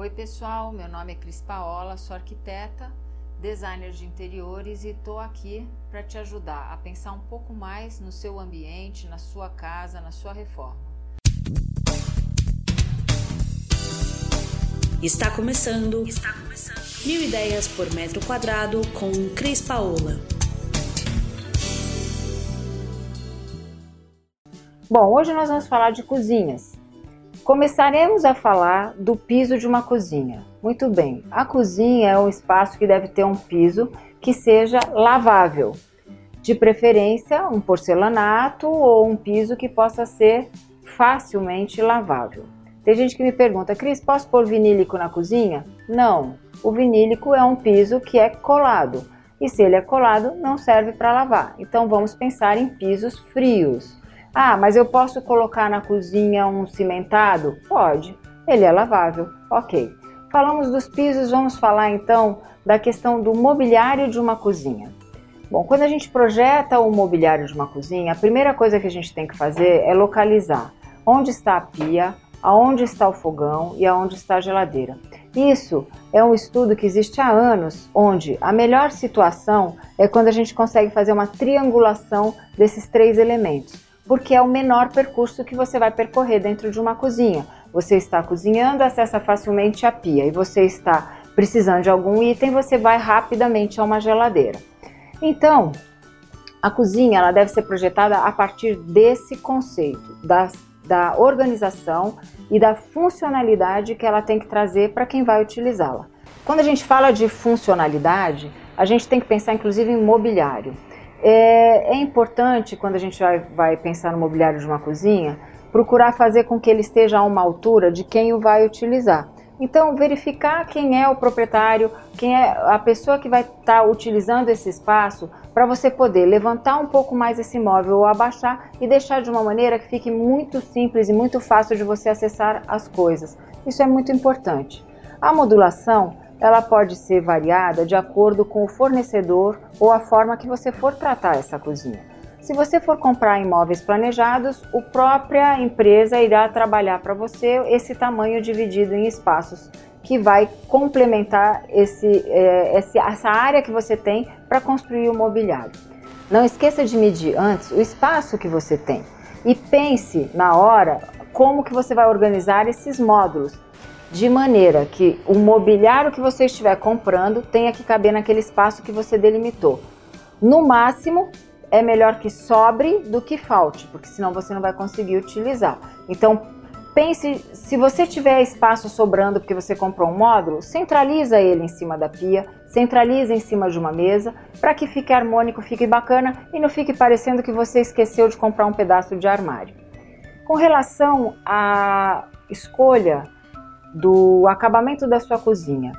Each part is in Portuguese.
Oi, pessoal. Meu nome é Cris Paola, sou arquiteta, designer de interiores e estou aqui para te ajudar a pensar um pouco mais no seu ambiente, na sua casa, na sua reforma. Está começando, Está começando. Mil ideias por metro quadrado com Cris Paola. Bom, hoje nós vamos falar de cozinhas. Começaremos a falar do piso de uma cozinha. Muito bem, a cozinha é um espaço que deve ter um piso que seja lavável, de preferência um porcelanato ou um piso que possa ser facilmente lavável. Tem gente que me pergunta, Cris, posso pôr vinílico na cozinha? Não, o vinílico é um piso que é colado e se ele é colado não serve para lavar. Então vamos pensar em pisos frios. Ah, mas eu posso colocar na cozinha um cimentado? Pode, ele é lavável. Ok. Falamos dos pisos, vamos falar então da questão do mobiliário de uma cozinha. Bom, quando a gente projeta o mobiliário de uma cozinha, a primeira coisa que a gente tem que fazer é localizar onde está a pia, aonde está o fogão e aonde está a geladeira. Isso é um estudo que existe há anos, onde a melhor situação é quando a gente consegue fazer uma triangulação desses três elementos porque é o menor percurso que você vai percorrer dentro de uma cozinha. Você está cozinhando, acessa facilmente a pia e você está precisando de algum item, você vai rapidamente a uma geladeira. Então, a cozinha ela deve ser projetada a partir desse conceito, da, da organização e da funcionalidade que ela tem que trazer para quem vai utilizá-la. Quando a gente fala de funcionalidade, a gente tem que pensar inclusive em mobiliário. É, é importante, quando a gente vai, vai pensar no mobiliário de uma cozinha, procurar fazer com que ele esteja a uma altura de quem o vai utilizar. Então, verificar quem é o proprietário, quem é a pessoa que vai estar tá utilizando esse espaço, para você poder levantar um pouco mais esse móvel ou abaixar e deixar de uma maneira que fique muito simples e muito fácil de você acessar as coisas. Isso é muito importante. A modulação ela pode ser variada de acordo com o fornecedor ou a forma que você for tratar essa cozinha. Se você for comprar imóveis planejados, a própria empresa irá trabalhar para você esse tamanho dividido em espaços que vai complementar esse, é, essa área que você tem para construir o mobiliário. Não esqueça de medir antes o espaço que você tem e pense na hora como que você vai organizar esses módulos de maneira que o mobiliário que você estiver comprando tenha que caber naquele espaço que você delimitou. No máximo, é melhor que sobre do que falte, porque senão você não vai conseguir utilizar. Então, pense, se você tiver espaço sobrando porque você comprou um módulo, centraliza ele em cima da pia, centraliza em cima de uma mesa, para que fique harmônico, fique bacana e não fique parecendo que você esqueceu de comprar um pedaço de armário. Com relação à escolha do acabamento da sua cozinha.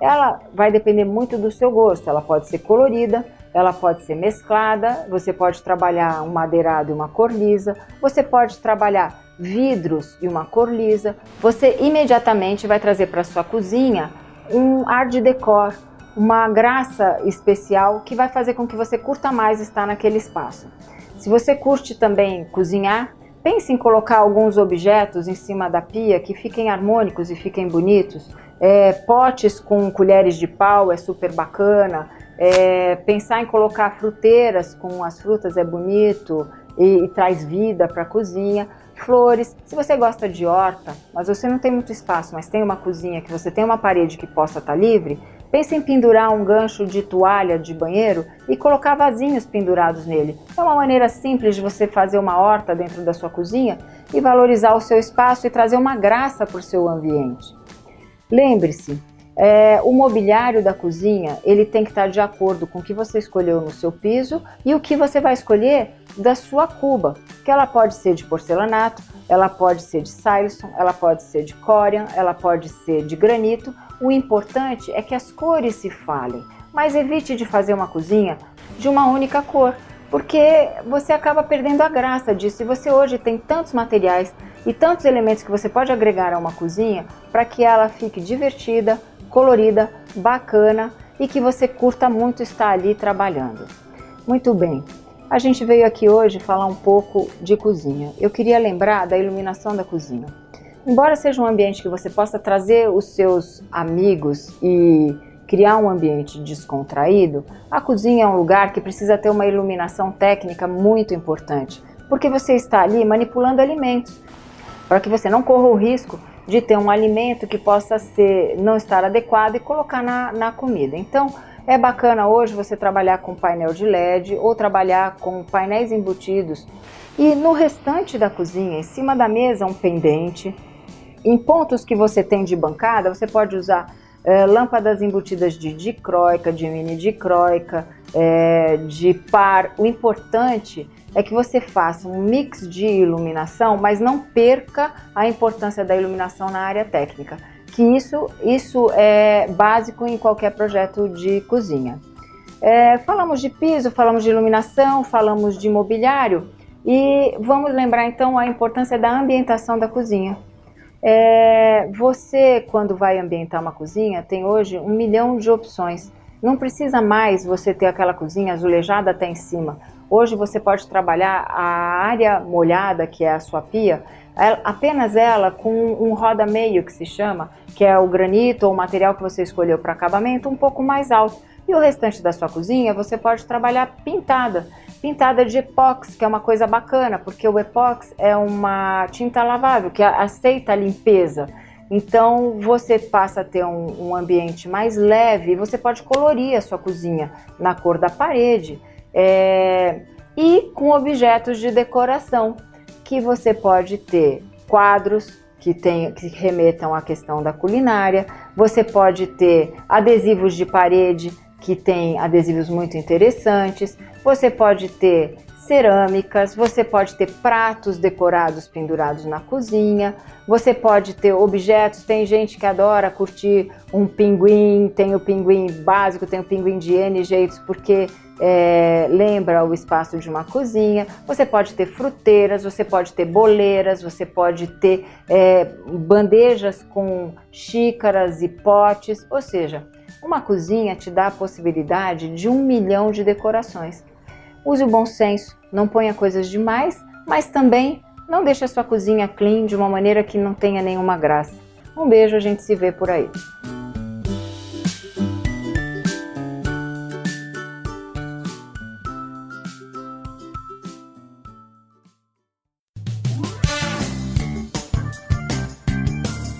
Ela vai depender muito do seu gosto. Ela pode ser colorida, ela pode ser mesclada, você pode trabalhar um madeirado e uma cor lisa, você pode trabalhar vidros e uma cor lisa. Você imediatamente vai trazer para sua cozinha um ar de decor, uma graça especial que vai fazer com que você curta mais estar naquele espaço. Se você curte também cozinhar, Pense em colocar alguns objetos em cima da pia que fiquem harmônicos e fiquem bonitos. É, potes com colheres de pau é super bacana. É, pensar em colocar fruteiras com as frutas é bonito e, e traz vida para a cozinha. Flores. Se você gosta de horta, mas você não tem muito espaço, mas tem uma cozinha que você tem uma parede que possa estar tá livre, Pense em pendurar um gancho de toalha de banheiro e colocar vasinhos pendurados nele. É uma maneira simples de você fazer uma horta dentro da sua cozinha e valorizar o seu espaço e trazer uma graça para o seu ambiente. Lembre-se, é, o mobiliário da cozinha ele tem que estar de acordo com o que você escolheu no seu piso e o que você vai escolher da sua cuba, que ela pode ser de porcelanato, ela pode ser de silestone, ela pode ser de corian, ela pode ser de granito o importante é que as cores se falem, mas evite de fazer uma cozinha de uma única cor, porque você acaba perdendo a graça disso. E você hoje tem tantos materiais e tantos elementos que você pode agregar a uma cozinha para que ela fique divertida, colorida, bacana e que você curta muito estar ali trabalhando. Muito bem. A gente veio aqui hoje falar um pouco de cozinha. Eu queria lembrar da iluminação da cozinha. Embora seja um ambiente que você possa trazer os seus amigos e criar um ambiente descontraído, a cozinha é um lugar que precisa ter uma iluminação técnica muito importante, porque você está ali manipulando alimentos, para que você não corra o risco de ter um alimento que possa ser não estar adequado e colocar na, na comida. Então, é bacana hoje você trabalhar com painel de LED ou trabalhar com painéis embutidos. E no restante da cozinha, em cima da mesa, um pendente. Em pontos que você tem de bancada, você pode usar é, lâmpadas embutidas de dicróica, de mini dicróica, é, de par. O importante é que você faça um mix de iluminação, mas não perca a importância da iluminação na área técnica, que isso, isso é básico em qualquer projeto de cozinha. É, falamos de piso, falamos de iluminação, falamos de mobiliário e vamos lembrar então a importância da ambientação da cozinha. É, você, quando vai ambientar uma cozinha, tem hoje um milhão de opções. Não precisa mais você ter aquela cozinha azulejada até em cima. Hoje você pode trabalhar a área molhada, que é a sua pia, apenas ela com um roda meio que se chama, que é o granito ou o material que você escolheu para acabamento, um pouco mais alto. E o restante da sua cozinha você pode trabalhar pintada, pintada de epóx, que é uma coisa bacana, porque o epóx é uma tinta lavável que aceita a limpeza. Então você passa a ter um, um ambiente mais leve e você pode colorir a sua cozinha na cor da parede é, e com objetos de decoração, que você pode ter quadros que, tem, que remetam à questão da culinária, você pode ter adesivos de parede que tem adesivos muito interessantes, você pode ter cerâmicas, você pode ter pratos decorados pendurados na cozinha, você pode ter objetos. Tem gente que adora curtir um pinguim, tem o pinguim básico, tem o pinguim de N jeitos, porque é, lembra o espaço de uma cozinha. Você pode ter fruteiras, você pode ter boleiras, você pode ter é, bandejas com xícaras e potes, ou seja, uma cozinha te dá a possibilidade de um milhão de decorações. Use o bom senso, não ponha coisas demais, mas também não deixe a sua cozinha clean de uma maneira que não tenha nenhuma graça. Um beijo, a gente se vê por aí.